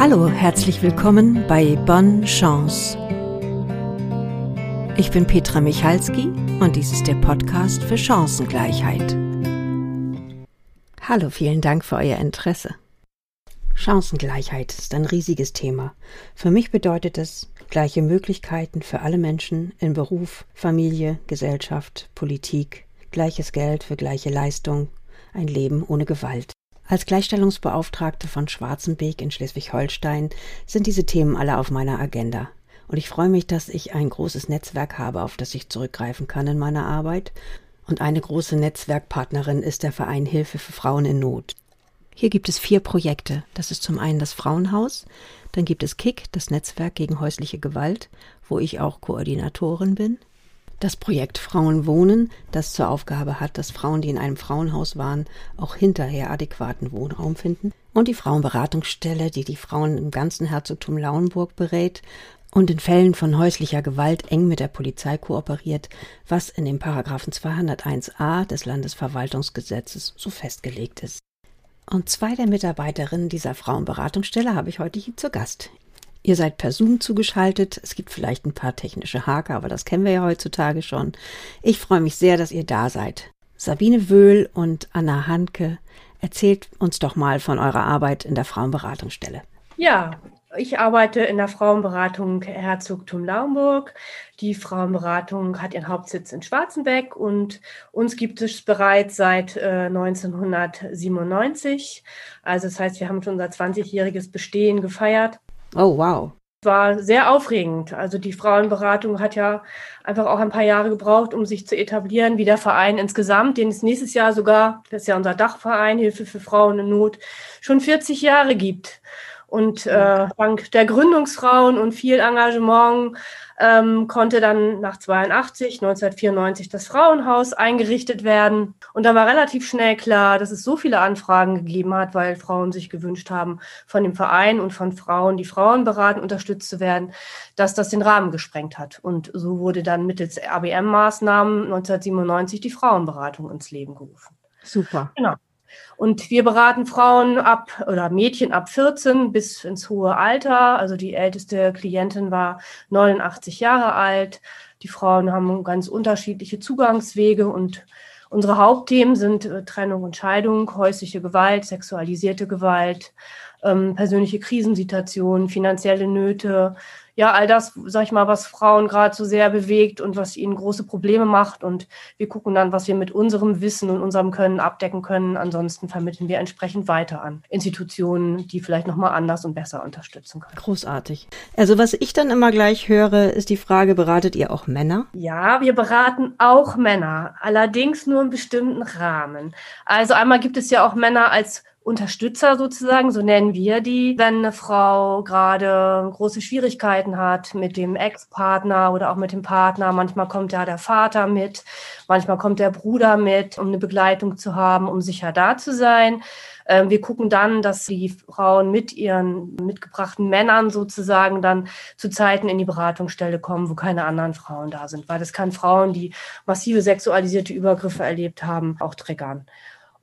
Hallo, herzlich willkommen bei Bonne Chance. Ich bin Petra Michalski und dies ist der Podcast für Chancengleichheit. Hallo, vielen Dank für euer Interesse. Chancengleichheit ist ein riesiges Thema. Für mich bedeutet es gleiche Möglichkeiten für alle Menschen in Beruf, Familie, Gesellschaft, Politik, gleiches Geld für gleiche Leistung, ein Leben ohne Gewalt. Als Gleichstellungsbeauftragte von Schwarzenbeek in Schleswig-Holstein sind diese Themen alle auf meiner Agenda. Und ich freue mich, dass ich ein großes Netzwerk habe, auf das ich zurückgreifen kann in meiner Arbeit. Und eine große Netzwerkpartnerin ist der Verein Hilfe für Frauen in Not. Hier gibt es vier Projekte. Das ist zum einen das Frauenhaus, dann gibt es KIK, das Netzwerk gegen häusliche Gewalt, wo ich auch Koordinatorin bin das Projekt Frauen wohnen, das zur Aufgabe hat, dass Frauen, die in einem Frauenhaus waren, auch hinterher adäquaten Wohnraum finden. Und die Frauenberatungsstelle, die die Frauen im ganzen Herzogtum Lauenburg berät und in Fällen von häuslicher Gewalt eng mit der Polizei kooperiert, was in dem Paragraphen 201a des Landesverwaltungsgesetzes so festgelegt ist. Und zwei der Mitarbeiterinnen dieser Frauenberatungsstelle habe ich heute hier zu Gast. Ihr seid per Zoom zugeschaltet. Es gibt vielleicht ein paar technische Haker, aber das kennen wir ja heutzutage schon. Ich freue mich sehr, dass ihr da seid. Sabine Wöhl und Anna Hanke, erzählt uns doch mal von eurer Arbeit in der Frauenberatungsstelle. Ja, ich arbeite in der Frauenberatung Herzogtum Laumburg. Die Frauenberatung hat ihren Hauptsitz in Schwarzenbeck und uns gibt es bereits seit äh, 1997. Also das heißt, wir haben schon unser 20-jähriges Bestehen gefeiert. Oh, wow. War sehr aufregend. Also die Frauenberatung hat ja einfach auch ein paar Jahre gebraucht, um sich zu etablieren, wie der Verein insgesamt, den es nächstes Jahr sogar, das ist ja unser Dachverein, Hilfe für Frauen in Not, schon 40 Jahre gibt. Und äh, dank der Gründungsfrauen und viel Engagement ähm, konnte dann nach 82, 1994 das Frauenhaus eingerichtet werden. Und da war relativ schnell klar, dass es so viele Anfragen gegeben hat, weil Frauen sich gewünscht haben, von dem Verein und von Frauen, die Frauen beraten, unterstützt zu werden, dass das den Rahmen gesprengt hat. Und so wurde dann mittels ABM-Maßnahmen 1997 die Frauenberatung ins Leben gerufen. Super. Genau. Und wir beraten Frauen ab oder Mädchen ab 14 bis ins hohe Alter. Also die älteste Klientin war 89 Jahre alt. Die Frauen haben ganz unterschiedliche Zugangswege und unsere Hauptthemen sind äh, Trennung und Scheidung, häusliche Gewalt, sexualisierte Gewalt, ähm, persönliche Krisensituationen, finanzielle Nöte, ja, all das, sag ich mal, was Frauen gerade so sehr bewegt und was ihnen große Probleme macht. Und wir gucken dann, was wir mit unserem Wissen und unserem Können abdecken können. Ansonsten vermitteln wir entsprechend weiter an Institutionen, die vielleicht nochmal anders und besser unterstützen können. Großartig. Also was ich dann immer gleich höre, ist die Frage, beratet ihr auch Männer? Ja, wir beraten auch Männer, allerdings nur in bestimmten Rahmen. Also einmal gibt es ja auch Männer als Unterstützer sozusagen, so nennen wir die, wenn eine Frau gerade große Schwierigkeiten hat mit dem Ex-Partner oder auch mit dem Partner. Manchmal kommt ja der Vater mit, manchmal kommt der Bruder mit, um eine Begleitung zu haben, um sicher da zu sein. Ähm, wir gucken dann, dass die Frauen mit ihren mitgebrachten Männern sozusagen dann zu Zeiten in die Beratungsstelle kommen, wo keine anderen Frauen da sind, weil das kann Frauen, die massive sexualisierte Übergriffe erlebt haben, auch triggern.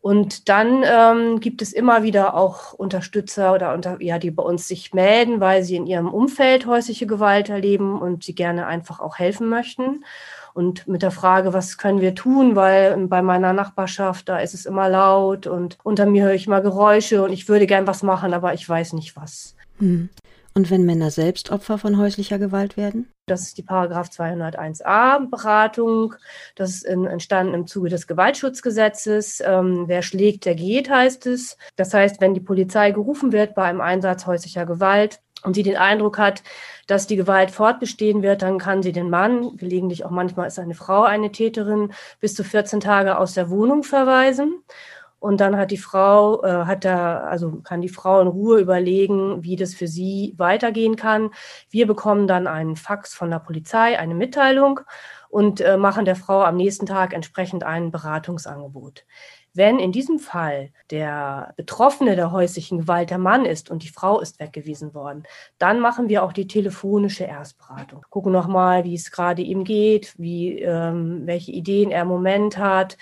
Und dann ähm, gibt es immer wieder auch Unterstützer oder unter, ja, die bei uns sich melden, weil sie in ihrem Umfeld häusliche Gewalt erleben und sie gerne einfach auch helfen möchten. Und mit der Frage, was können wir tun, weil bei meiner Nachbarschaft, da ist es immer laut und unter mir höre ich mal Geräusche und ich würde gern was machen, aber ich weiß nicht was. Hm. Und wenn Männer selbst Opfer von häuslicher Gewalt werden? Das ist die Paragraph 201a Beratung. Das ist entstanden im Zuge des Gewaltschutzgesetzes. Ähm, wer schlägt, der geht, heißt es. Das heißt, wenn die Polizei gerufen wird bei einem Einsatz häuslicher Gewalt und sie den Eindruck hat, dass die Gewalt fortbestehen wird, dann kann sie den Mann, gelegentlich auch manchmal ist eine Frau eine Täterin, bis zu 14 Tage aus der Wohnung verweisen. Und dann hat die Frau, äh, hat da, also kann die Frau in Ruhe überlegen, wie das für sie weitergehen kann. Wir bekommen dann einen Fax von der Polizei, eine Mitteilung und äh, machen der Frau am nächsten Tag entsprechend ein Beratungsangebot. Wenn in diesem Fall der Betroffene der häuslichen Gewalt der Mann ist und die Frau ist weggewiesen worden, dann machen wir auch die telefonische Erstberatung. Gucken nochmal, wie es gerade ihm geht, wie, ähm, welche Ideen er im Moment hat,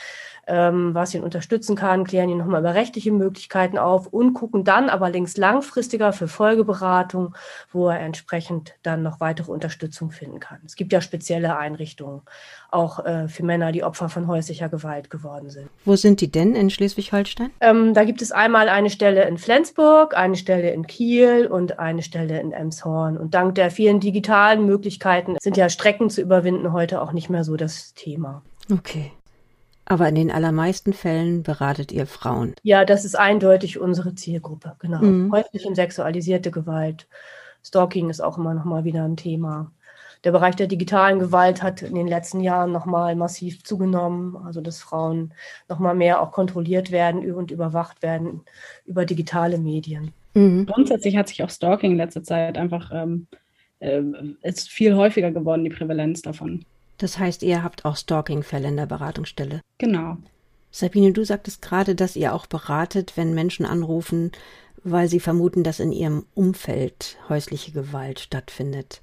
ähm, was ihn unterstützen kann, klären ihn nochmal über rechtliche Möglichkeiten auf und gucken dann aber links langfristiger für Folgeberatung, wo er entsprechend dann noch weitere Unterstützung finden kann. Es gibt ja spezielle Einrichtungen, auch äh, für Männer, die Opfer von häuslicher Gewalt geworden sind. Wo sind die denn in Schleswig-Holstein? Ähm, da gibt es einmal eine Stelle in Flensburg, eine Stelle in Kiel und eine Stelle in Emshorn. Und dank der vielen digitalen Möglichkeiten sind ja Strecken zu überwinden heute auch nicht mehr so das Thema. Okay. Aber in den allermeisten Fällen beratet ihr Frauen. Ja, das ist eindeutig unsere Zielgruppe, genau. Mhm. Häusliche und sexualisierte Gewalt. Stalking ist auch immer noch mal wieder ein Thema. Der Bereich der digitalen Gewalt hat in den letzten Jahren noch mal massiv zugenommen, also dass Frauen noch mal mehr auch kontrolliert werden und überwacht werden über digitale Medien. Mhm. Grundsätzlich hat sich auch Stalking in letzter Zeit einfach ähm, äh, ist viel häufiger geworden, die Prävalenz davon. Das heißt, ihr habt auch Stalking-Fälle in der Beratungsstelle. Genau. Sabine, du sagtest gerade, dass ihr auch beratet, wenn Menschen anrufen, weil sie vermuten, dass in ihrem Umfeld häusliche Gewalt stattfindet.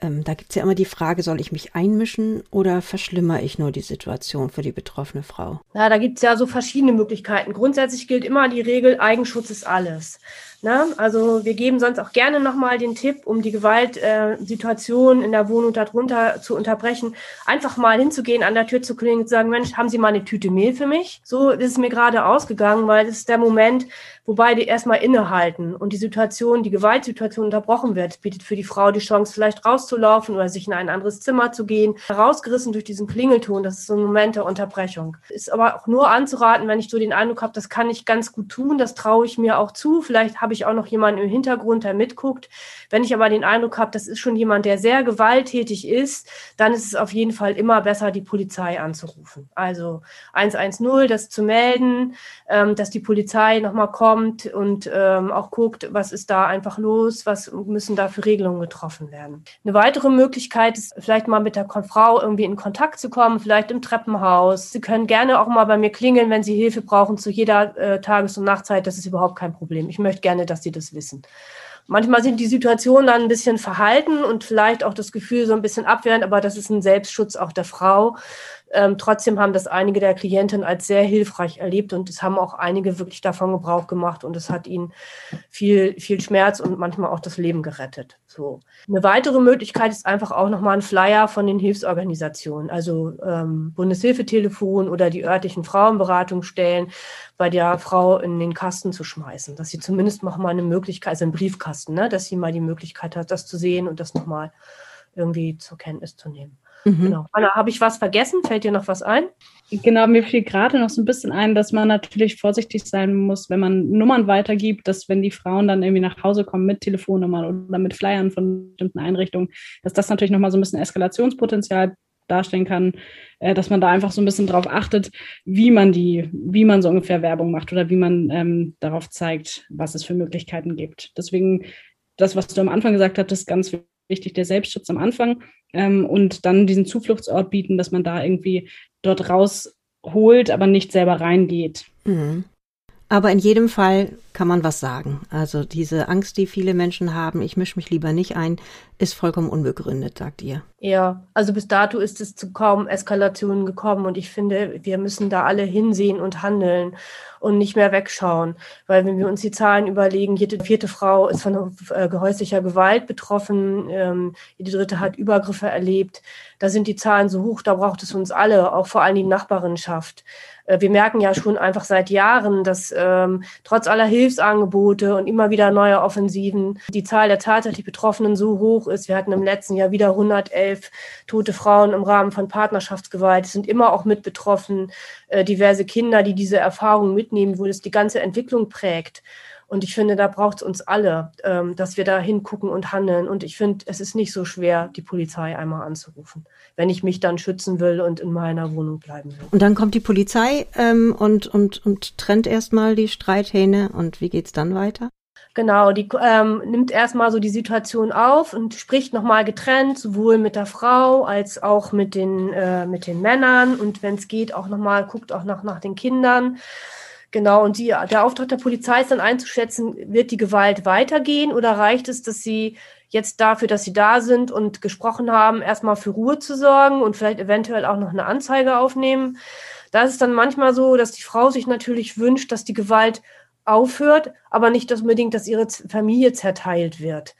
Ähm, da gibt es ja immer die Frage, soll ich mich einmischen oder verschlimmere ich nur die Situation für die betroffene Frau? Ja, da gibt es ja so verschiedene Möglichkeiten. Grundsätzlich gilt immer die Regel, Eigenschutz ist alles. Na, also wir geben sonst auch gerne nochmal den Tipp, um die Gewaltsituation äh, in der Wohnung darunter zu unterbrechen, einfach mal hinzugehen, an der Tür zu klingen und zu sagen, Mensch, haben Sie mal eine Tüte Mehl für mich? So ist es mir gerade ausgegangen, weil das ist der Moment, wo beide erstmal innehalten und die Situation, die Gewaltsituation unterbrochen wird, bietet für die Frau die Chance, vielleicht rauszulaufen oder sich in ein anderes Zimmer zu gehen. Herausgerissen durch diesen Klingelton, das ist so ein Moment der Unterbrechung. Ist aber auch nur anzuraten, wenn ich so den Eindruck habe, das kann ich ganz gut tun, das traue ich mir auch zu. Vielleicht habe habe ich auch noch jemanden im Hintergrund, der mitguckt. Wenn ich aber den Eindruck habe, das ist schon jemand, der sehr gewalttätig ist, dann ist es auf jeden Fall immer besser, die Polizei anzurufen. Also 110, das zu melden, ähm, dass die Polizei nochmal kommt und ähm, auch guckt, was ist da einfach los, was müssen da für Regelungen getroffen werden. Eine weitere Möglichkeit ist vielleicht mal mit der Frau irgendwie in Kontakt zu kommen, vielleicht im Treppenhaus. Sie können gerne auch mal bei mir klingeln, wenn Sie Hilfe brauchen zu jeder äh, Tages- und Nachtzeit. Das ist überhaupt kein Problem. Ich möchte gerne gerne, dass sie das wissen. Manchmal sind die Situationen dann ein bisschen verhalten und vielleicht auch das Gefühl so ein bisschen abwehrend, aber das ist ein Selbstschutz auch der Frau. Ähm, trotzdem haben das einige der Klienten als sehr hilfreich erlebt und es haben auch einige wirklich davon Gebrauch gemacht und es hat ihnen viel, viel Schmerz und manchmal auch das Leben gerettet. So. Eine weitere Möglichkeit ist einfach auch nochmal ein Flyer von den Hilfsorganisationen, also ähm, Bundeshilfetelefon oder die örtlichen Frauenberatungsstellen bei der Frau in den Kasten zu schmeißen, dass sie zumindest nochmal eine Möglichkeit, also einen Briefkasten, ne, dass sie mal die Möglichkeit hat, das zu sehen und das nochmal irgendwie zur Kenntnis zu nehmen. Mhm. Genau. Anna, habe ich was vergessen? Fällt dir noch was ein? Genau, mir fiel gerade noch so ein bisschen ein, dass man natürlich vorsichtig sein muss, wenn man Nummern weitergibt, dass wenn die Frauen dann irgendwie nach Hause kommen mit Telefonnummern oder mit Flyern von bestimmten Einrichtungen, dass das natürlich nochmal so ein bisschen Eskalationspotenzial darstellen kann, äh, dass man da einfach so ein bisschen darauf achtet, wie man die, wie man so ungefähr Werbung macht oder wie man ähm, darauf zeigt, was es für Möglichkeiten gibt. Deswegen das, was du am Anfang gesagt hast, ist ganz wichtig, der Selbstschutz am Anfang ähm, und dann diesen Zufluchtsort bieten, dass man da irgendwie dort rausholt, aber nicht selber reingeht. Mhm. Aber in jedem Fall kann man was sagen. Also diese Angst, die viele Menschen haben, ich mische mich lieber nicht ein, ist vollkommen unbegründet, sagt ihr. Ja, also bis dato ist es zu kaum Eskalationen gekommen und ich finde, wir müssen da alle hinsehen und handeln und nicht mehr wegschauen. Weil wenn wir uns die Zahlen überlegen, jede vierte Frau ist von äh, häuslicher Gewalt betroffen, ähm, jede dritte hat Übergriffe erlebt. Da sind die Zahlen so hoch, da braucht es uns alle, auch vor allem die Nachbarinschaft. Äh, wir merken ja schon einfach seit Jahren, dass ähm, trotz aller Hilfsangebote und immer wieder neuer Offensiven die Zahl der tatsächlich Betroffenen so hoch ist. Wir hatten im letzten Jahr wieder 111 tote Frauen im Rahmen von Partnerschaftsgewalt. Es sind immer auch mit betroffen äh, diverse Kinder, die diese Erfahrung mitnehmen, wo es die ganze Entwicklung prägt. Und ich finde, da braucht es uns alle, ähm, dass wir da hingucken und handeln. Und ich finde, es ist nicht so schwer, die Polizei einmal anzurufen, wenn ich mich dann schützen will und in meiner Wohnung bleiben will. Und dann kommt die Polizei ähm, und, und, und trennt erstmal die Streithähne. Und wie geht's dann weiter? Genau, die ähm, nimmt erstmal so die Situation auf und spricht nochmal getrennt, sowohl mit der Frau als auch mit den, äh, mit den Männern und wenn es geht, auch nochmal, guckt auch noch nach den Kindern. Genau, und die, der Auftrag der Polizei ist dann einzuschätzen, wird die Gewalt weitergehen oder reicht es, dass sie jetzt dafür, dass sie da sind und gesprochen haben, erstmal für Ruhe zu sorgen und vielleicht eventuell auch noch eine Anzeige aufnehmen. Da ist es dann manchmal so, dass die Frau sich natürlich wünscht, dass die Gewalt aufhört, aber nicht unbedingt, dass ihre Familie zerteilt wird.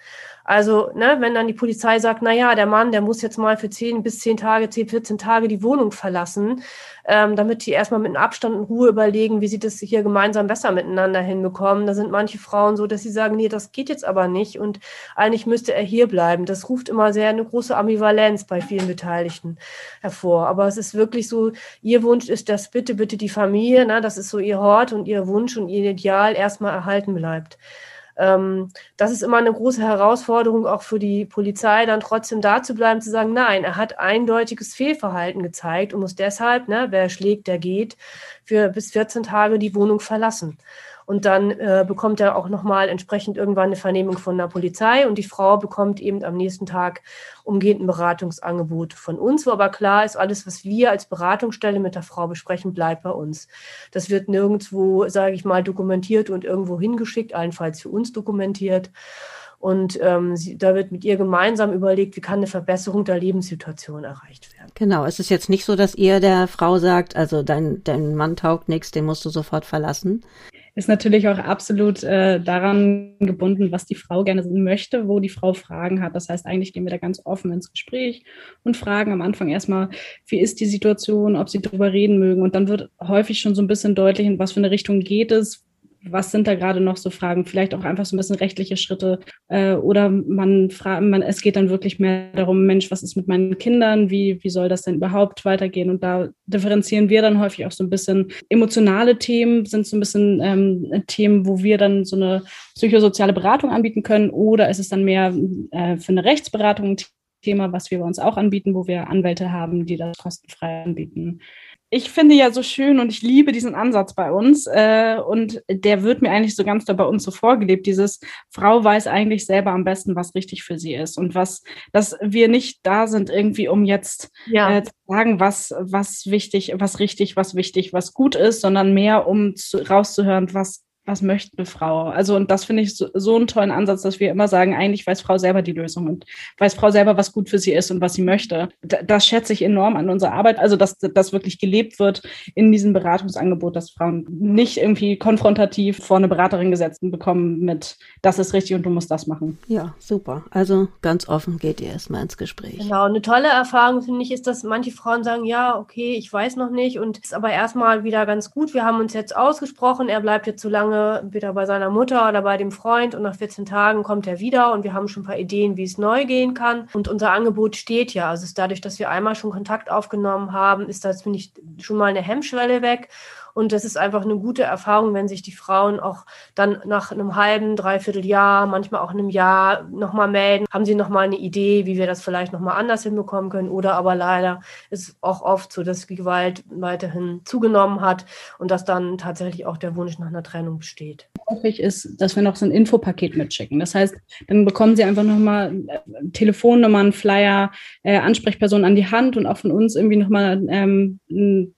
Also, ne, wenn dann die Polizei sagt, na ja, der Mann, der muss jetzt mal für 10 bis 10 Tage, 10, 14 Tage die Wohnung verlassen, ähm, damit die erstmal mit einem Abstand in Ruhe überlegen, wie sie das hier gemeinsam besser miteinander hinbekommen. Da sind manche Frauen so, dass sie sagen, nee, das geht jetzt aber nicht und eigentlich müsste er hier bleiben. Das ruft immer sehr eine große Ambivalenz bei vielen Beteiligten hervor. Aber es ist wirklich so, ihr Wunsch ist, dass bitte, bitte die Familie, ne, das ist so ihr Hort und ihr Wunsch und ihr Ideal erstmal erhalten bleibt. Ähm, das ist immer eine große Herausforderung auch für die Polizei, dann trotzdem da zu bleiben, zu sagen, nein, er hat eindeutiges Fehlverhalten gezeigt und muss deshalb, ne, wer schlägt, der geht, für bis 14 Tage die Wohnung verlassen. Und dann äh, bekommt er auch nochmal entsprechend irgendwann eine Vernehmung von der Polizei und die Frau bekommt eben am nächsten Tag umgehend ein Beratungsangebot von uns, wo aber klar ist, alles, was wir als Beratungsstelle mit der Frau besprechen, bleibt bei uns. Das wird nirgendwo, sage ich mal, dokumentiert und irgendwo hingeschickt, allenfalls für uns dokumentiert. Und ähm, sie, da wird mit ihr gemeinsam überlegt, wie kann eine Verbesserung der Lebenssituation erreicht werden. Genau, es ist jetzt nicht so, dass ihr der Frau sagt, also dein, dein Mann taugt nichts, den musst du sofort verlassen ist natürlich auch absolut äh, daran gebunden, was die Frau gerne möchte, wo die Frau Fragen hat. Das heißt, eigentlich gehen wir da ganz offen ins Gespräch und fragen am Anfang erstmal, wie ist die Situation, ob sie darüber reden mögen. Und dann wird häufig schon so ein bisschen deutlich, in was für eine Richtung geht es, was sind da gerade noch so Fragen? Vielleicht auch einfach so ein bisschen rechtliche Schritte. Äh, oder man fragt, man, es geht dann wirklich mehr darum, Mensch, was ist mit meinen Kindern? Wie, wie soll das denn überhaupt weitergehen? Und da differenzieren wir dann häufig auch so ein bisschen. Emotionale Themen sind so ein bisschen ähm, Themen, wo wir dann so eine psychosoziale Beratung anbieten können. Oder ist es dann mehr äh, für eine Rechtsberatung ein Thema, was wir bei uns auch anbieten, wo wir Anwälte haben, die das kostenfrei anbieten ich finde ja so schön und ich liebe diesen Ansatz bei uns. Äh, und der wird mir eigentlich so ganz da bei uns so vorgelebt. Dieses Frau weiß eigentlich selber am besten, was richtig für sie ist und was, dass wir nicht da sind irgendwie, um jetzt ja. äh, zu sagen, was, was wichtig, was richtig, was wichtig, was gut ist, sondern mehr um zu, rauszuhören, was was möchte eine Frau? Also, und das finde ich so, so einen tollen Ansatz, dass wir immer sagen, eigentlich weiß Frau selber die Lösung und weiß Frau selber, was gut für sie ist und was sie möchte. Das schätze ich enorm an unserer Arbeit. Also, dass das wirklich gelebt wird in diesem Beratungsangebot, dass Frauen nicht irgendwie konfrontativ vor eine Beraterin gesetzt bekommen mit, das ist richtig und du musst das machen. Ja, super. Also, ganz offen geht ihr erstmal ins Gespräch. Genau. Eine tolle Erfahrung finde ich ist, dass manche Frauen sagen, ja, okay, ich weiß noch nicht und ist aber erstmal wieder ganz gut. Wir haben uns jetzt ausgesprochen, er bleibt jetzt so lange wieder bei seiner Mutter oder bei dem Freund und nach 14 Tagen kommt er wieder und wir haben schon ein paar Ideen, wie es neu gehen kann. Und unser Angebot steht ja. Also ist dadurch, dass wir einmal schon Kontakt aufgenommen haben, ist das, finde ich, schon mal eine Hemmschwelle weg. Und das ist einfach eine gute Erfahrung, wenn sich die Frauen auch dann nach einem halben, dreiviertel Jahr, manchmal auch einem Jahr nochmal melden. Haben sie nochmal eine Idee, wie wir das vielleicht nochmal anders hinbekommen können? Oder aber leider ist auch oft so, dass Gewalt weiterhin zugenommen hat und dass dann tatsächlich auch der Wunsch nach einer Trennung besteht. Häufig ist, dass wir noch so ein Infopaket mitschicken. Das heißt, dann bekommen sie einfach nochmal äh, Telefonnummern, Flyer, äh, Ansprechpersonen an die Hand und auch von uns irgendwie nochmal, ähm,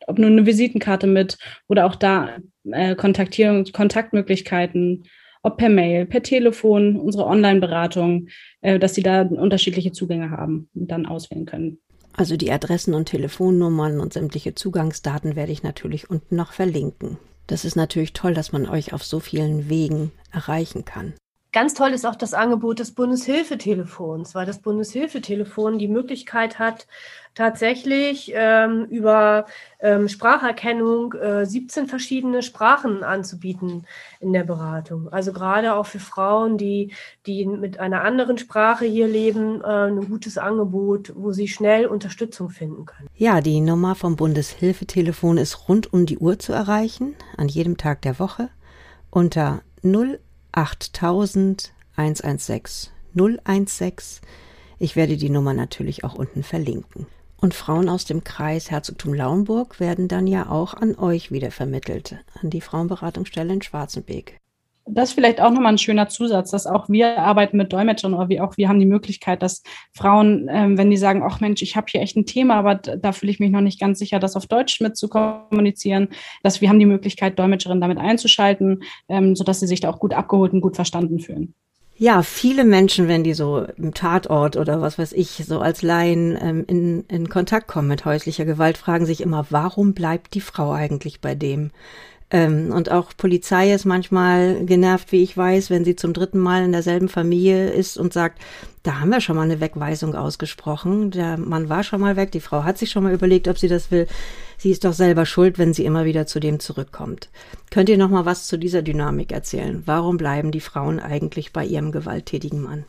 ob nur eine Visitenkarte mit oder auch da äh, Kontaktierung, Kontaktmöglichkeiten, ob per Mail, per Telefon, unsere Online-Beratung, äh, dass sie da unterschiedliche Zugänge haben und dann auswählen können. Also die Adressen und Telefonnummern und sämtliche Zugangsdaten werde ich natürlich unten noch verlinken. Das ist natürlich toll, dass man euch auf so vielen Wegen erreichen kann. Ganz toll ist auch das Angebot des Bundeshilfetelefons, weil das Bundeshilfetelefon die Möglichkeit hat, tatsächlich ähm, über ähm, Spracherkennung äh, 17 verschiedene Sprachen anzubieten in der Beratung. Also gerade auch für Frauen, die, die mit einer anderen Sprache hier leben, äh, ein gutes Angebot, wo sie schnell Unterstützung finden können. Ja, die Nummer vom Bundeshilfetelefon ist rund um die Uhr zu erreichen, an jedem Tag der Woche unter 0 8000 116 016. Ich werde die Nummer natürlich auch unten verlinken. Und Frauen aus dem Kreis Herzogtum Lauenburg werden dann ja auch an euch wieder vermittelt, an die Frauenberatungsstelle in Schwarzenbeek. Das ist vielleicht auch nochmal ein schöner Zusatz, dass auch wir arbeiten mit Dolmetschern oder wie auch wir haben die Möglichkeit, dass Frauen, ähm, wenn die sagen, ach Mensch, ich habe hier echt ein Thema, aber da fühle ich mich noch nicht ganz sicher, das auf Deutsch mit zu kommunizieren, dass wir haben die Möglichkeit, Dolmetscherinnen damit einzuschalten, ähm, sodass sie sich da auch gut abgeholt und gut verstanden fühlen. Ja, viele Menschen, wenn die so im Tatort oder was weiß ich, so als Laien ähm, in, in Kontakt kommen mit häuslicher Gewalt, fragen sich immer, warum bleibt die Frau eigentlich bei dem? Ähm, und auch Polizei ist manchmal genervt, wie ich weiß, wenn sie zum dritten Mal in derselben Familie ist und sagt, da haben wir schon mal eine Wegweisung ausgesprochen. Der Mann war schon mal weg, die Frau hat sich schon mal überlegt, ob sie das will. Sie ist doch selber schuld, wenn sie immer wieder zu dem zurückkommt. Könnt ihr noch mal was zu dieser Dynamik erzählen? Warum bleiben die Frauen eigentlich bei ihrem gewalttätigen Mann?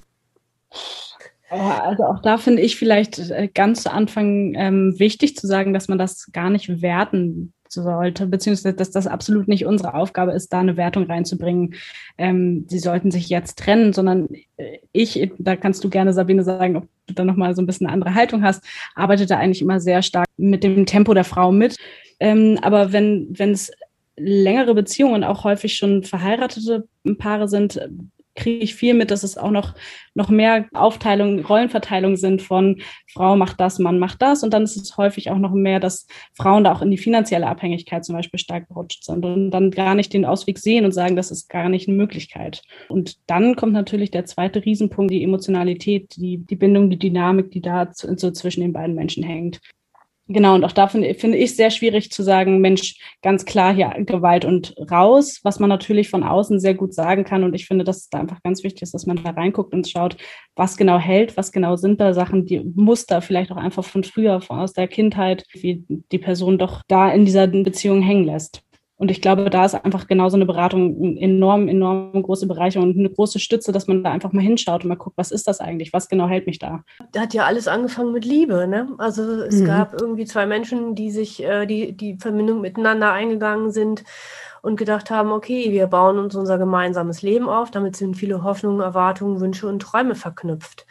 Also auch da finde ich vielleicht äh, ganz zu Anfang ähm, wichtig zu sagen, dass man das gar nicht werten sollte, beziehungsweise dass das absolut nicht unsere Aufgabe ist, da eine Wertung reinzubringen. Ähm, sie sollten sich jetzt trennen, sondern äh, ich, da kannst du gerne Sabine sagen, ob du da nochmal so ein bisschen eine andere Haltung hast, arbeite da eigentlich immer sehr stark mit dem Tempo der Frau mit. Ähm, aber wenn wenn es längere Beziehungen, auch häufig schon verheiratete Paare sind, kriege ich viel mit, dass es auch noch, noch mehr Aufteilung, Rollenverteilung sind von Frau macht das, Mann macht das. Und dann ist es häufig auch noch mehr, dass Frauen da auch in die finanzielle Abhängigkeit zum Beispiel stark gerutscht sind und dann gar nicht den Ausweg sehen und sagen, das ist gar nicht eine Möglichkeit. Und dann kommt natürlich der zweite Riesenpunkt, die Emotionalität, die, die Bindung, die Dynamik, die da so zwischen den beiden Menschen hängt. Genau, und auch da finde find ich sehr schwierig zu sagen, Mensch, ganz klar hier Gewalt und raus, was man natürlich von außen sehr gut sagen kann. Und ich finde, dass es da einfach ganz wichtig ist, dass man da reinguckt und schaut, was genau hält, was genau sind da Sachen, die Muster vielleicht auch einfach von früher, aus der Kindheit, wie die Person doch da in dieser Beziehung hängen lässt. Und ich glaube, da ist einfach genauso eine Beratung enorm, enorm große Bereicherung und eine große Stütze, dass man da einfach mal hinschaut und mal guckt, was ist das eigentlich? Was genau hält mich da? Da hat ja alles angefangen mit Liebe, ne? Also es mhm. gab irgendwie zwei Menschen, die sich, äh, die, die Verbindung miteinander eingegangen sind und gedacht haben, okay, wir bauen uns unser gemeinsames Leben auf. Damit sind viele Hoffnungen, Erwartungen, Wünsche und Träume verknüpft.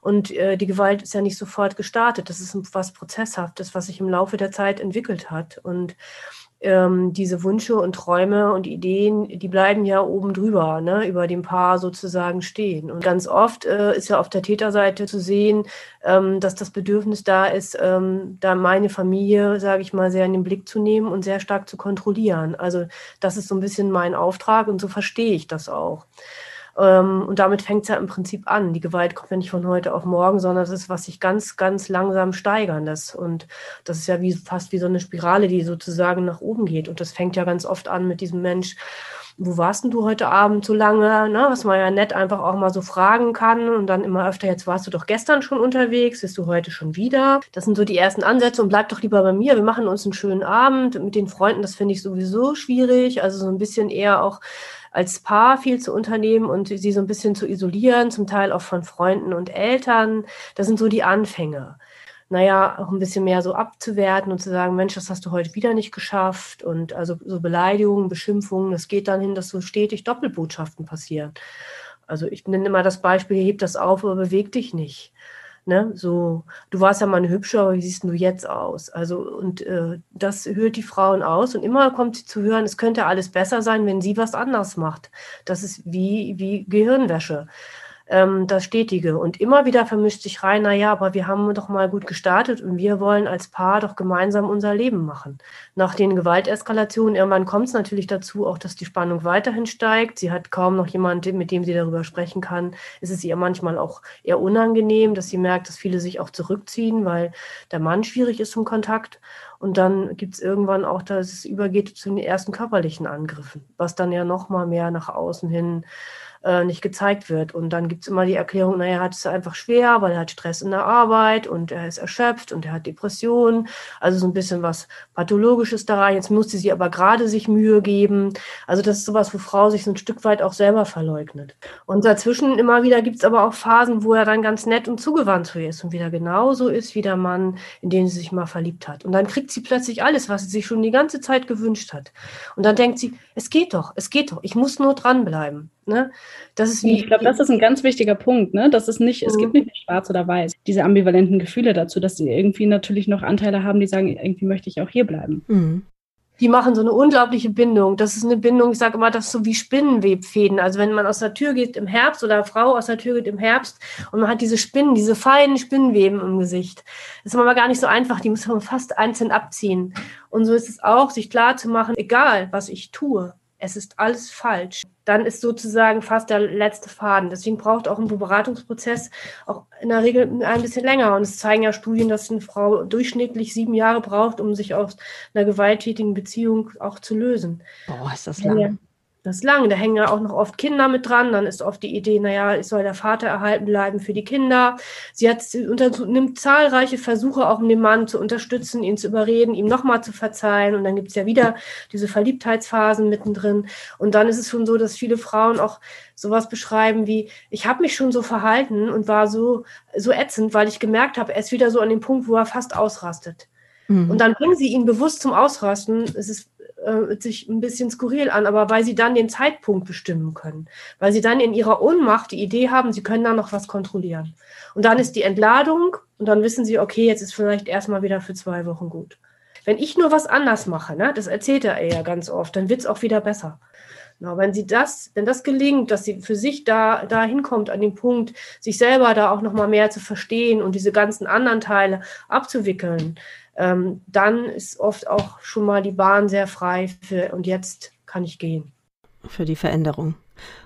Und äh, die Gewalt ist ja nicht sofort gestartet. Das ist was Prozesshaftes, was sich im Laufe der Zeit entwickelt hat. Und ähm, diese Wünsche und Träume und Ideen, die bleiben ja oben drüber, ne, über dem Paar sozusagen stehen. Und ganz oft äh, ist ja auf der Täterseite zu sehen, ähm, dass das Bedürfnis da ist, ähm, da meine Familie, sage ich mal, sehr in den Blick zu nehmen und sehr stark zu kontrollieren. Also das ist so ein bisschen mein Auftrag und so verstehe ich das auch. Ähm, und damit fängt es ja im Prinzip an. Die Gewalt kommt ja nicht von heute auf morgen, sondern es ist was sich ganz, ganz langsam steigerndes. Und das ist ja wie, fast wie so eine Spirale, die sozusagen nach oben geht. Und das fängt ja ganz oft an mit diesem Mensch, wo warst denn du heute Abend so lange? Ne? Was man ja nett einfach auch mal so fragen kann und dann immer öfter, jetzt warst du doch gestern schon unterwegs, bist du heute schon wieder? Das sind so die ersten Ansätze und bleib doch lieber bei mir. Wir machen uns einen schönen Abend mit den Freunden, das finde ich sowieso schwierig. Also so ein bisschen eher auch als Paar viel zu unternehmen und sie so ein bisschen zu isolieren, zum Teil auch von Freunden und Eltern. Das sind so die Anfänge. Naja, auch ein bisschen mehr so abzuwerten und zu sagen, Mensch, das hast du heute wieder nicht geschafft. Und also so Beleidigungen, Beschimpfungen, das geht dann hin, dass so stetig Doppelbotschaften passieren. Also ich nenne immer das Beispiel, heb das auf, aber beweg dich nicht. Ne? So, du warst ja mal eine hübsche, aber wie siehst du jetzt aus? Also, und äh, das hört die Frauen aus und immer kommt sie zu hören, es könnte alles besser sein, wenn sie was anders macht. Das ist wie, wie Gehirnwäsche ähm, das Stetige. Und immer wieder vermischt sich rein, naja, aber wir haben doch mal gut gestartet und wir wollen als Paar doch gemeinsam unser Leben machen. Nach den Gewalteskalationen, irgendwann kommt es natürlich dazu, auch dass die Spannung weiterhin steigt. Sie hat kaum noch jemanden, mit dem sie darüber sprechen kann. Es ist ihr manchmal auch eher unangenehm, dass sie merkt, dass viele sich auch zurückziehen, weil der Mann schwierig ist zum Kontakt. Und dann gibt es irgendwann auch, dass es übergeht zu den ersten körperlichen Angriffen, was dann ja noch mal mehr nach außen hin äh, nicht gezeigt wird. Und dann gibt es immer die Erklärung, naja, er hat es einfach schwer, weil er hat Stress in der Arbeit und er ist erschöpft und er hat Depressionen. Also so ein bisschen was Pathologisches da rein. Jetzt musste sie aber gerade sich Mühe geben. Also das ist sowas, wo Frau sich so ein Stück weit auch selber verleugnet. Und dazwischen immer wieder gibt es aber auch Phasen, wo er dann ganz nett und zugewandt zu ihr ist und wieder genauso ist wie der Mann, in den sie sich mal verliebt hat. Und dann kriegt sie plötzlich alles, was sie sich schon die ganze Zeit gewünscht hat. Und dann denkt sie, es geht doch, es geht doch, ich muss nur dranbleiben. Ne? Das ist wie, ich glaube, das ist ein ganz wichtiger Punkt, ne? Das ist nicht, mhm. es gibt mhm. nicht schwarz oder weiß. Diese ambivalenten Gefühle dazu, dass sie irgendwie natürlich noch Anteile haben, die sagen, irgendwie möchte ich auch hier bleiben. Mhm. die machen so eine unglaubliche Bindung. Das ist eine Bindung, ich sage immer, das ist so wie Spinnenwebfäden. Also wenn man aus der Tür geht im Herbst oder eine Frau aus der Tür geht im Herbst und man hat diese Spinnen, diese feinen Spinnenweben im Gesicht. Das ist aber gar nicht so einfach, die muss man fast einzeln abziehen. Und so ist es auch, sich klar zu machen, egal was ich tue, es ist alles falsch, dann ist sozusagen fast der letzte Faden. Deswegen braucht auch ein Beratungsprozess auch in der Regel ein bisschen länger. Und es zeigen ja Studien, dass eine Frau durchschnittlich sieben Jahre braucht, um sich aus einer gewalttätigen Beziehung auch zu lösen. Boah, ist das lange. Das ist lang. Da hängen ja auch noch oft Kinder mit dran. Dann ist oft die Idee, naja, es soll der Vater erhalten bleiben für die Kinder. Sie hat, sie unternimmt zahlreiche Versuche, auch um den Mann zu unterstützen, ihn zu überreden, ihm nochmal zu verzeihen. Und dann gibt es ja wieder diese Verliebtheitsphasen mittendrin. Und dann ist es schon so, dass viele Frauen auch sowas beschreiben wie, ich habe mich schon so verhalten und war so, so ätzend, weil ich gemerkt habe, er ist wieder so an dem Punkt, wo er fast ausrastet. Mhm. Und dann bringen sie ihn bewusst zum Ausrasten. Es ist äh, sich ein bisschen skurril an, aber weil sie dann den Zeitpunkt bestimmen können, weil sie dann in ihrer Ohnmacht die Idee haben, sie können da noch was kontrollieren. Und dann ist die Entladung und dann wissen sie, okay, jetzt ist vielleicht erstmal wieder für zwei Wochen gut. Wenn ich nur was anders mache, ne, das erzählt er ja ganz oft, dann wird es auch wieder besser. Na, wenn sie das, wenn das gelingt, dass sie für sich da, da hinkommt an den Punkt, sich selber da auch nochmal mehr zu verstehen und diese ganzen anderen Teile abzuwickeln, ähm, dann ist oft auch schon mal die Bahn sehr frei für und jetzt kann ich gehen. Für die Veränderung.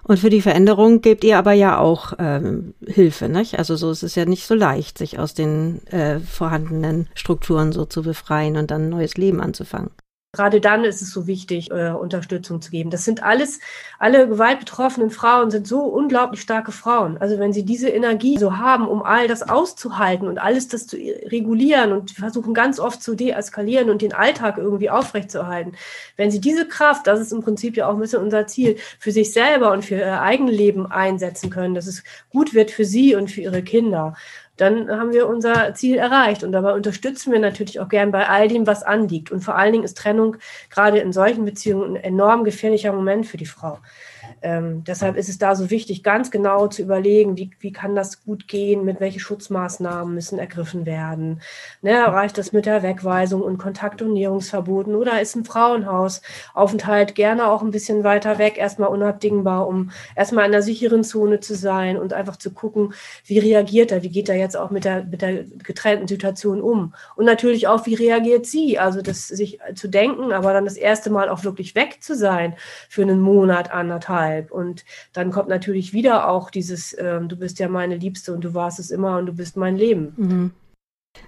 Und für die Veränderung gebt ihr aber ja auch ähm, Hilfe, nicht? Also so ist es ja nicht so leicht, sich aus den äh, vorhandenen Strukturen so zu befreien und dann ein neues Leben anzufangen. Gerade dann ist es so wichtig, äh, Unterstützung zu geben. Das sind alles, alle gewaltbetroffenen Frauen sind so unglaublich starke Frauen. Also wenn sie diese Energie so haben, um all das auszuhalten und alles das zu regulieren und versuchen ganz oft zu deeskalieren und den Alltag irgendwie aufrechtzuerhalten. Wenn sie diese Kraft, das ist im Prinzip ja auch ein bisschen unser Ziel, für sich selber und für ihr eigenes Leben einsetzen können, dass es gut wird für sie und für ihre Kinder dann haben wir unser Ziel erreicht. Und dabei unterstützen wir natürlich auch gern bei all dem, was anliegt. Und vor allen Dingen ist Trennung gerade in solchen Beziehungen ein enorm gefährlicher Moment für die Frau. Ähm, deshalb ist es da so wichtig, ganz genau zu überlegen, wie, wie kann das gut gehen, mit welchen Schutzmaßnahmen müssen ergriffen werden. Ne, reicht das mit der Wegweisung und Kontakt- und Näherungsverboten oder ist ein Frauenhausaufenthalt gerne auch ein bisschen weiter weg, erstmal unabdingbar, um erstmal in einer sicheren Zone zu sein und einfach zu gucken, wie reagiert er, wie geht er jetzt auch mit der, mit der getrennten Situation um. Und natürlich auch, wie reagiert sie, also das sich zu denken, aber dann das erste Mal auch wirklich weg zu sein für einen Monat, anderthalb deshalb. Und dann kommt natürlich wieder auch dieses, äh, du bist ja meine Liebste und du warst es immer und du bist mein Leben. Mhm.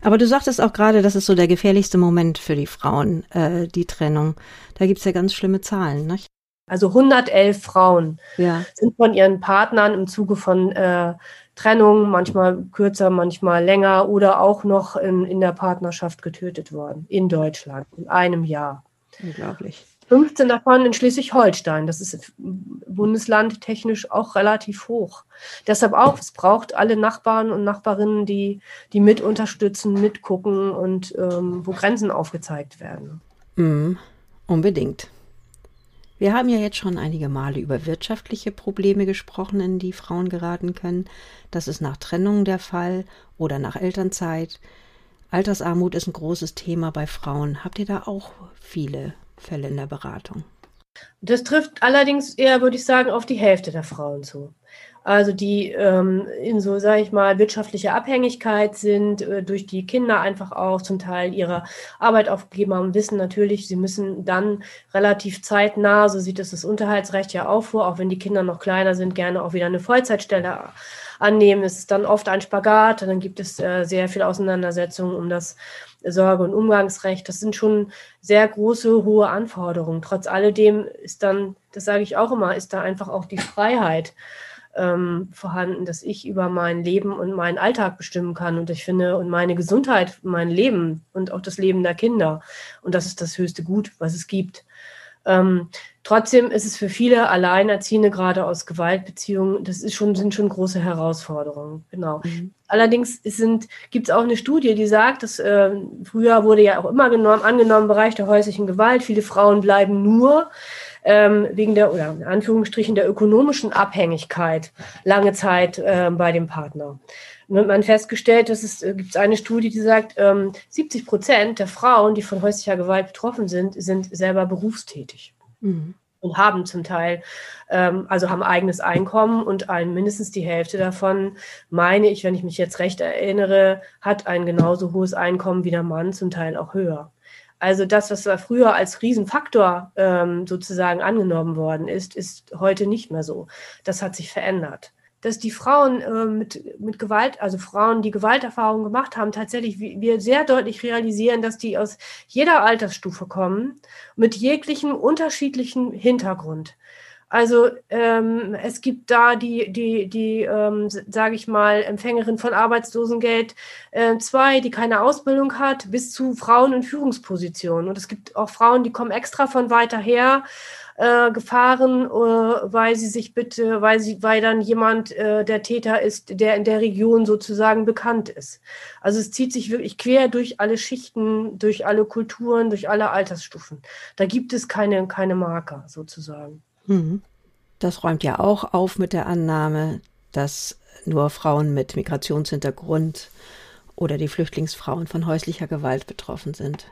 Aber du sagtest auch gerade, das ist so der gefährlichste Moment für die Frauen, äh, die Trennung. Da gibt es ja ganz schlimme Zahlen, nicht? Also 111 Frauen ja. sind von ihren Partnern im Zuge von äh, Trennung, manchmal kürzer, manchmal länger oder auch noch in, in der Partnerschaft getötet worden, in Deutschland, in einem Jahr. Unglaublich. 15 davon in Schleswig-Holstein. Das ist bundeslandtechnisch auch relativ hoch. Deshalb auch, es braucht alle Nachbarn und Nachbarinnen, die, die mit unterstützen, mitgucken und ähm, wo Grenzen aufgezeigt werden. Mm, unbedingt. Wir haben ja jetzt schon einige Male über wirtschaftliche Probleme gesprochen, in die Frauen geraten können. Das ist nach Trennung der Fall oder nach Elternzeit. Altersarmut ist ein großes Thema bei Frauen. Habt ihr da auch viele Fälle in der Beratung. Das trifft allerdings eher, würde ich sagen, auf die Hälfte der Frauen zu. Also die ähm, in so, sage ich mal, wirtschaftlicher Abhängigkeit sind, äh, durch die Kinder einfach auch zum Teil ihre Arbeit aufgegeben haben, wissen natürlich, sie müssen dann relativ zeitnah, so sieht es das Unterhaltsrecht ja auch vor, auch wenn die Kinder noch kleiner sind, gerne auch wieder eine Vollzeitstelle annehmen. Es ist dann oft ein Spagat, dann gibt es äh, sehr viel Auseinandersetzungen um das Sorge- und Umgangsrecht. Das sind schon sehr große, hohe Anforderungen. Trotz alledem ist dann, das sage ich auch immer, ist da einfach auch die Freiheit ähm, vorhanden, dass ich über mein Leben und meinen Alltag bestimmen kann. Und ich finde, und meine Gesundheit, mein Leben und auch das Leben der Kinder. Und das ist das höchste Gut, was es gibt. Ähm, trotzdem ist es für viele Alleinerziehende, gerade aus Gewaltbeziehungen, das ist schon, sind schon große Herausforderungen. Genau. Mhm. Allerdings gibt es auch eine Studie, die sagt, dass äh, früher wurde ja auch immer genommen, angenommen, Bereich der häuslichen Gewalt, viele Frauen bleiben nur ähm, wegen der, oder in Anführungsstrichen der ökonomischen Abhängigkeit lange Zeit äh, bei dem Partner. Und hat man festgestellt, dass es äh, gibt eine Studie, die sagt, ähm, 70 Prozent der Frauen, die von häuslicher Gewalt betroffen sind, sind selber berufstätig. Mhm. Und haben zum Teil, ähm, also haben eigenes Einkommen und ein, mindestens die Hälfte davon, meine ich, wenn ich mich jetzt recht erinnere, hat ein genauso hohes Einkommen wie der Mann, zum Teil auch höher. Also das, was früher als Riesenfaktor ähm, sozusagen angenommen worden ist, ist heute nicht mehr so. Das hat sich verändert dass die Frauen äh, mit, mit Gewalt, also Frauen, die Gewalterfahrungen gemacht haben, tatsächlich wir sehr deutlich realisieren, dass die aus jeder Altersstufe kommen, mit jeglichem unterschiedlichen Hintergrund. Also ähm, es gibt da die, die, die ähm, sage ich mal, Empfängerin von Arbeitslosengeld äh, zwei, die keine Ausbildung hat, bis zu Frauen in Führungspositionen. Und es gibt auch Frauen, die kommen extra von weiter her äh, gefahren, äh, weil sie sich bitte, weil sie, weil dann jemand äh, der Täter ist, der in der Region sozusagen bekannt ist. Also es zieht sich wirklich quer durch alle Schichten, durch alle Kulturen, durch alle Altersstufen. Da gibt es keine, keine Marker sozusagen. Mhm. Das räumt ja auch auf mit der Annahme, dass nur Frauen mit Migrationshintergrund oder die Flüchtlingsfrauen von häuslicher Gewalt betroffen sind.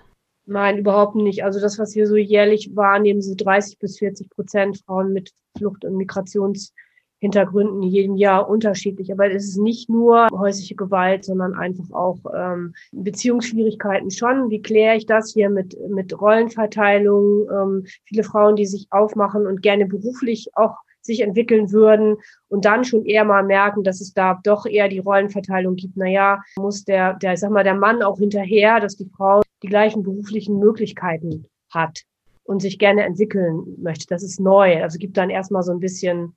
Nein, überhaupt nicht. Also das, was wir so jährlich wahrnehmen, so 30 bis 40 Prozent Frauen mit Flucht- und Migrationshintergründen in jedem Jahr unterschiedlich. Aber es ist nicht nur häusliche Gewalt, sondern einfach auch ähm, Beziehungsschwierigkeiten schon. Wie kläre ich das hier mit, mit Rollenverteilung? Ähm, viele Frauen, die sich aufmachen und gerne beruflich auch sich entwickeln würden und dann schon eher mal merken, dass es da doch eher die Rollenverteilung gibt. Naja, muss der, der, sag mal, der Mann auch hinterher, dass die Frau die gleichen beruflichen Möglichkeiten hat und sich gerne entwickeln möchte. Das ist neu. Also gibt dann erstmal so ein bisschen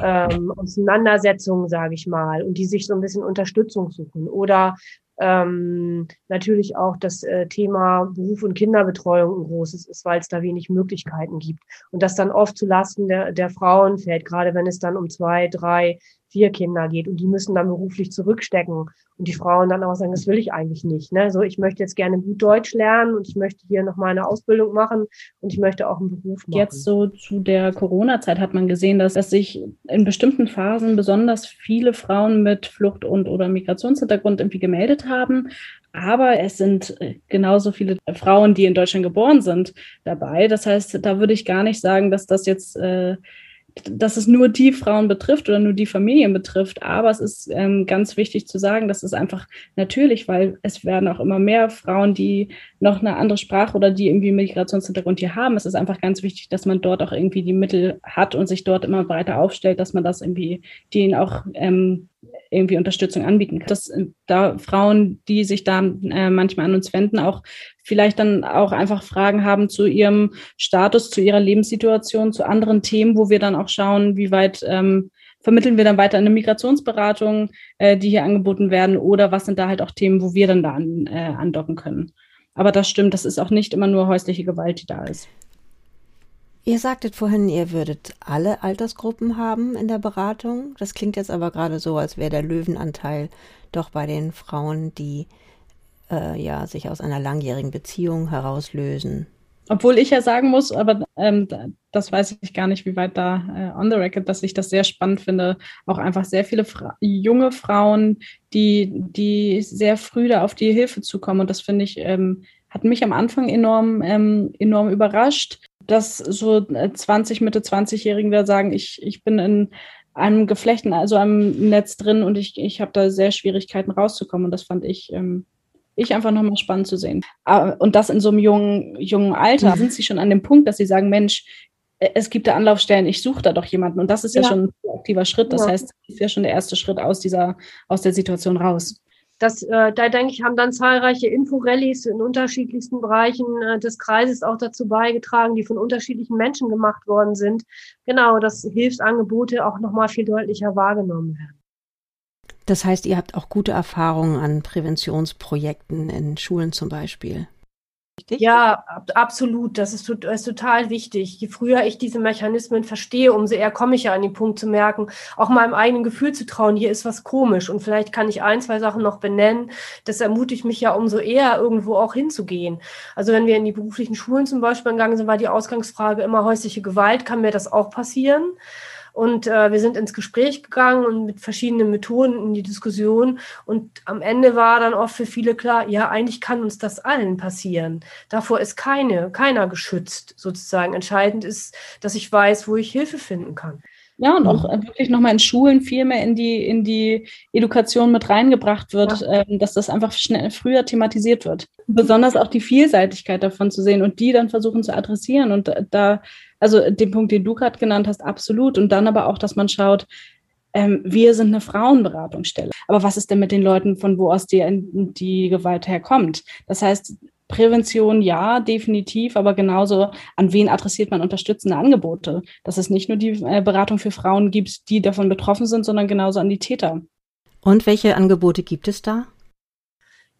ähm, Auseinandersetzungen, sage ich mal, und die sich so ein bisschen Unterstützung suchen. Oder ähm, natürlich auch das äh, Thema Beruf und Kinderbetreuung ein großes ist, weil es da wenig Möglichkeiten gibt. Und das dann oft zu Lasten der, der Frauen fällt, gerade wenn es dann um zwei, drei, vier Kinder geht und die müssen dann beruflich zurückstecken und die Frauen dann auch sagen, das will ich eigentlich nicht. Ne? So, ich möchte jetzt gerne gut Deutsch lernen und ich möchte hier noch mal eine Ausbildung machen und ich möchte auch einen Beruf machen. Jetzt so zu der Corona-Zeit hat man gesehen, dass, dass sich in bestimmten Phasen besonders viele Frauen mit Flucht- und oder Migrationshintergrund irgendwie gemeldet haben. Aber es sind äh, genauso viele Frauen, die in Deutschland geboren sind, dabei. Das heißt, da würde ich gar nicht sagen, dass das jetzt äh, dass es nur die Frauen betrifft oder nur die Familien betrifft. Aber es ist ähm, ganz wichtig zu sagen, dass es einfach natürlich, weil es werden auch immer mehr Frauen, die noch eine andere Sprache oder die irgendwie Migrationshintergrund hier haben. Es ist einfach ganz wichtig, dass man dort auch irgendwie die Mittel hat und sich dort immer breiter aufstellt, dass man das irgendwie denen auch ähm, irgendwie Unterstützung anbieten kann. Dass äh, da Frauen, die sich da äh, manchmal an uns wenden, auch vielleicht dann auch einfach Fragen haben zu ihrem Status, zu ihrer Lebenssituation, zu anderen Themen, wo wir dann auch schauen, wie weit ähm, vermitteln wir dann weiter eine Migrationsberatung, äh, die hier angeboten werden, oder was sind da halt auch Themen, wo wir dann da an, äh, andocken können. Aber das stimmt, das ist auch nicht immer nur häusliche Gewalt, die da ist. Ihr sagtet vorhin, ihr würdet alle Altersgruppen haben in der Beratung. Das klingt jetzt aber gerade so, als wäre der Löwenanteil doch bei den Frauen, die äh, ja sich aus einer langjährigen Beziehung herauslösen. Obwohl ich ja sagen muss, aber ähm, das weiß ich gar nicht, wie weit da äh, on the record, dass ich das sehr spannend finde. Auch einfach sehr viele Fra junge Frauen, die, die sehr früh da auf die Hilfe zukommen. Und das finde ich, ähm, hat mich am Anfang enorm, ähm, enorm überrascht dass so 20, äh, Mitte 20-Jährigen da sagen, ich, ich bin in einem Geflechten, also einem Netz drin und ich, ich habe da sehr Schwierigkeiten rauszukommen. Und das fand ich, ähm, ich einfach nochmal spannend zu sehen. Ah, und das in so einem jungen, jungen Alter mhm. sind sie schon an dem Punkt, dass sie sagen, Mensch, äh, es gibt da Anlaufstellen, ich suche da doch jemanden. Und das ist ja, ja schon ein aktiver Schritt. Das ja. heißt, das ist ja schon der erste Schritt aus dieser, aus der Situation raus das, äh, da denke ich, haben dann zahlreiche Inforallies in unterschiedlichsten Bereichen äh, des Kreises auch dazu beigetragen, die von unterschiedlichen Menschen gemacht worden sind. Genau, dass Hilfsangebote auch nochmal viel deutlicher wahrgenommen werden. Das heißt, ihr habt auch gute Erfahrungen an Präventionsprojekten in Schulen zum Beispiel. Ja, absolut. Das ist, das ist, total wichtig. Je früher ich diese Mechanismen verstehe, umso eher komme ich ja an den Punkt zu merken, auch meinem eigenen Gefühl zu trauen, hier ist was komisch und vielleicht kann ich ein, zwei Sachen noch benennen. Das ermutigt mich ja umso eher, irgendwo auch hinzugehen. Also wenn wir in die beruflichen Schulen zum Beispiel gegangen sind, war die Ausgangsfrage immer häusliche Gewalt. Kann mir das auch passieren? Und äh, wir sind ins Gespräch gegangen und mit verschiedenen Methoden in die Diskussion. Und am Ende war dann oft für viele klar, ja, eigentlich kann uns das allen passieren. Davor ist keine, keiner geschützt sozusagen. Entscheidend ist, dass ich weiß, wo ich Hilfe finden kann. Ja, und auch äh, wirklich nochmal in Schulen viel mehr in die, in die Education mit reingebracht wird, ja. ähm, dass das einfach schnell früher thematisiert wird. Besonders auch die Vielseitigkeit davon zu sehen und die dann versuchen zu adressieren. Und da also den Punkt, den du gerade genannt hast, absolut. Und dann aber auch, dass man schaut, ähm, wir sind eine Frauenberatungsstelle. Aber was ist denn mit den Leuten, von wo aus die, die Gewalt herkommt? Das heißt, Prävention ja, definitiv, aber genauso an wen adressiert man unterstützende Angebote? Dass es nicht nur die äh, Beratung für Frauen gibt, die davon betroffen sind, sondern genauso an die Täter. Und welche Angebote gibt es da?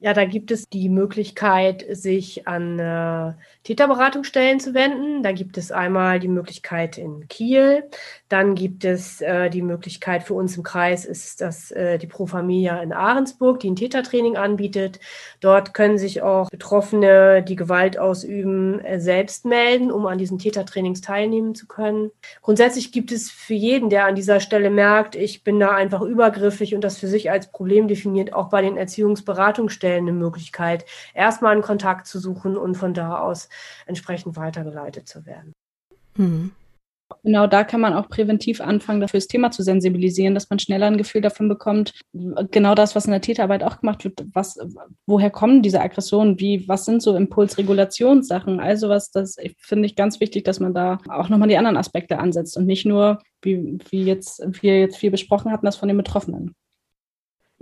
Ja, da gibt es die Möglichkeit, sich an äh, Täterberatungsstellen zu wenden. Da gibt es einmal die Möglichkeit in Kiel, dann gibt es äh, die Möglichkeit für uns im Kreis, ist das äh, die Pro Familia in Ahrensburg, die ein Tätertraining anbietet. Dort können sich auch Betroffene, die Gewalt ausüben, äh, selbst melden, um an diesen Tätertrainings teilnehmen zu können. Grundsätzlich gibt es für jeden, der an dieser Stelle merkt, ich bin da einfach übergriffig und das für sich als Problem definiert, auch bei den Erziehungsberatungsstellen Stellen eine Möglichkeit, erstmal einen Kontakt zu suchen und von da aus entsprechend weitergeleitet zu werden. Mhm. Genau, da kann man auch präventiv anfangen, dafür das Thema zu sensibilisieren, dass man schneller ein Gefühl davon bekommt, genau das, was in der Täterarbeit auch gemacht wird, was, woher kommen diese Aggressionen, wie, was sind so Impulsregulationssachen, also was, das finde ich ganz wichtig, dass man da auch nochmal die anderen Aspekte ansetzt und nicht nur, wie, wie jetzt, wir jetzt viel besprochen hatten, das von den Betroffenen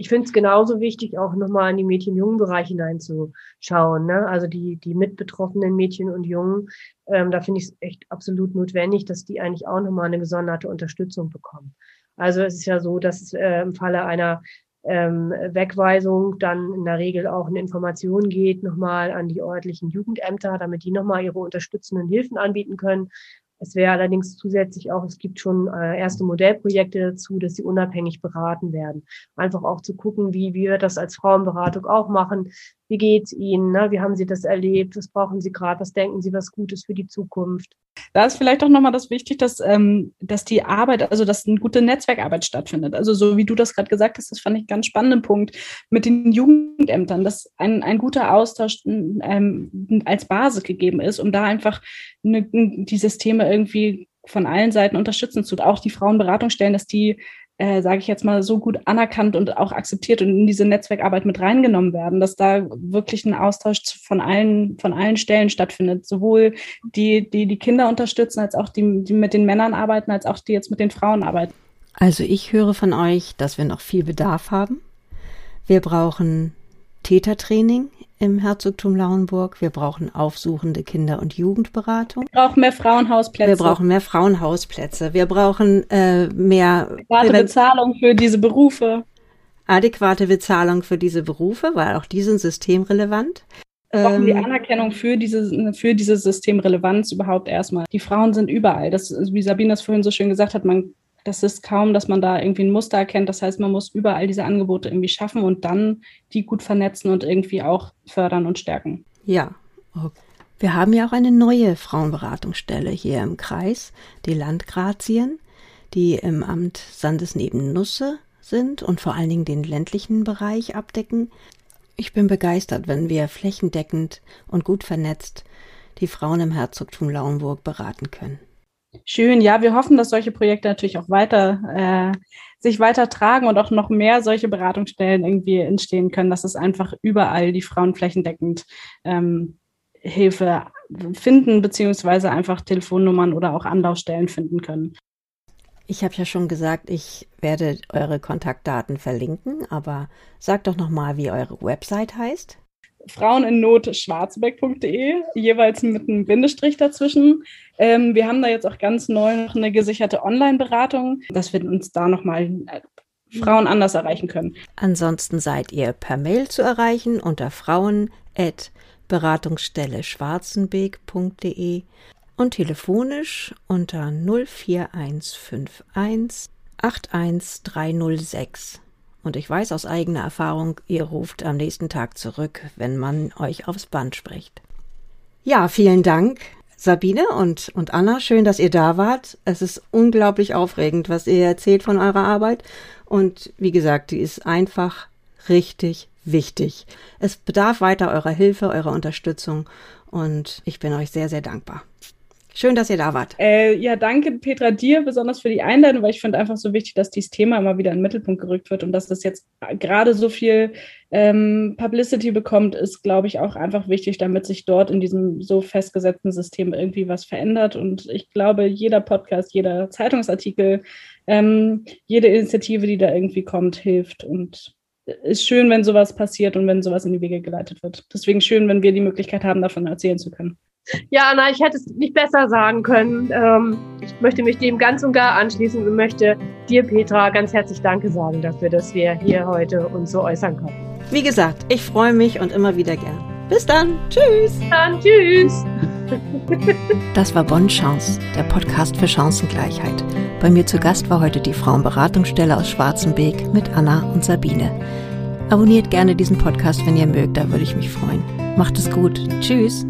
ich finde es genauso wichtig, auch nochmal in die Mädchen-Jungen-Bereich hineinzuschauen. Ne? Also die, die mitbetroffenen Mädchen und Jungen, ähm, da finde ich es echt absolut notwendig, dass die eigentlich auch nochmal eine gesonderte Unterstützung bekommen. Also es ist ja so, dass äh, im Falle einer ähm, Wegweisung dann in der Regel auch eine Information geht, nochmal an die örtlichen Jugendämter, damit die nochmal ihre unterstützenden Hilfen anbieten können. Es wäre allerdings zusätzlich auch, es gibt schon äh, erste Modellprojekte dazu, dass sie unabhängig beraten werden. Einfach auch zu gucken, wie wir das als Frauenberatung auch machen. Wie geht's Ihnen? Ne? Wie haben Sie das erlebt? Was brauchen Sie gerade? Was denken Sie, was gut ist für die Zukunft? Da ist vielleicht auch nochmal das wichtig, dass, ähm, dass die Arbeit, also dass eine gute Netzwerkarbeit stattfindet. Also so wie du das gerade gesagt hast, das fand ich einen ganz spannenden Punkt mit den Jugendämtern, dass ein, ein guter Austausch ähm, als Basis gegeben ist, um da einfach eine, die Systeme irgendwie von allen Seiten unterstützen zu. Auch die Frauenberatungsstellen, dass die äh, sage ich jetzt mal, so gut anerkannt und auch akzeptiert und in diese Netzwerkarbeit mit reingenommen werden, dass da wirklich ein Austausch von allen, von allen Stellen stattfindet. Sowohl die, die die Kinder unterstützen, als auch die, die mit den Männern arbeiten, als auch die jetzt mit den Frauen arbeiten. Also ich höre von euch, dass wir noch viel Bedarf haben. Wir brauchen Tätertraining im Herzogtum Lauenburg. Wir brauchen aufsuchende Kinder- und Jugendberatung. Wir brauchen mehr Frauenhausplätze. Wir brauchen mehr Frauenhausplätze. Wir brauchen äh, mehr adäquate Bezahlung für diese Berufe. Adäquate Bezahlung für diese Berufe, weil auch die sind systemrelevant. Wir brauchen die ähm, Anerkennung für diese, für diese Systemrelevanz überhaupt erstmal. Die Frauen sind überall. Das, wie Sabine das vorhin so schön gesagt hat, man das ist kaum, dass man da irgendwie ein Muster erkennt. Das heißt, man muss überall diese Angebote irgendwie schaffen und dann die gut vernetzen und irgendwie auch fördern und stärken. Ja. Okay. Wir haben ja auch eine neue Frauenberatungsstelle hier im Kreis, die Landgrazien, die im Amt Sandesneben-Nusse sind und vor allen Dingen den ländlichen Bereich abdecken. Ich bin begeistert, wenn wir flächendeckend und gut vernetzt die Frauen im Herzogtum Lauenburg beraten können. Schön, ja, wir hoffen, dass solche Projekte natürlich auch weiter äh, sich weiter tragen und auch noch mehr solche Beratungsstellen irgendwie entstehen können, dass es einfach überall die Frauen flächendeckend ähm, Hilfe finden, beziehungsweise einfach Telefonnummern oder auch Anlaufstellen finden können. Ich habe ja schon gesagt, ich werde eure Kontaktdaten verlinken, aber sagt doch nochmal, wie eure Website heißt. Frauen in Not schwarzebeck.de, jeweils mit einem Bindestrich dazwischen. Ähm, wir haben da jetzt auch ganz neu noch eine gesicherte Online-Beratung, dass wir uns da nochmal äh, Frauen anders erreichen können. Ansonsten seid ihr per Mail zu erreichen unter frauen@ Beratungsstelle schwarzenbeek.de und telefonisch unter 04151 81306. Und ich weiß aus eigener Erfahrung, ihr ruft am nächsten Tag zurück, wenn man euch aufs Band spricht. Ja, vielen Dank, Sabine und, und Anna. Schön, dass ihr da wart. Es ist unglaublich aufregend, was ihr erzählt von eurer Arbeit. Und wie gesagt, die ist einfach richtig wichtig. Es bedarf weiter eurer Hilfe, eurer Unterstützung. Und ich bin euch sehr, sehr dankbar. Schön, dass ihr da wart. Äh, ja, danke Petra dir besonders für die Einladung, weil ich finde einfach so wichtig, dass dieses Thema immer wieder in den Mittelpunkt gerückt wird und dass das jetzt gerade so viel ähm, Publicity bekommt, ist, glaube ich, auch einfach wichtig, damit sich dort in diesem so festgesetzten System irgendwie was verändert. Und ich glaube, jeder Podcast, jeder Zeitungsartikel, ähm, jede Initiative, die da irgendwie kommt, hilft und ist schön, wenn sowas passiert und wenn sowas in die Wege geleitet wird. Deswegen schön, wenn wir die Möglichkeit haben, davon erzählen zu können. Ja, Anna, ich hätte es nicht besser sagen können. Ähm, ich möchte mich dem ganz und gar anschließen und möchte dir, Petra, ganz herzlich Danke sagen dafür, dass wir hier heute uns so äußern können. Wie gesagt, ich freue mich und immer wieder gern. Bis dann. Tschüss. Bis dann. Tschüss. Das war Bonn Chance, der Podcast für Chancengleichheit. Bei mir zu Gast war heute die Frauenberatungsstelle aus Schwarzenbeek mit Anna und Sabine. Abonniert gerne diesen Podcast, wenn ihr mögt, da würde ich mich freuen. Macht es gut. Tschüss.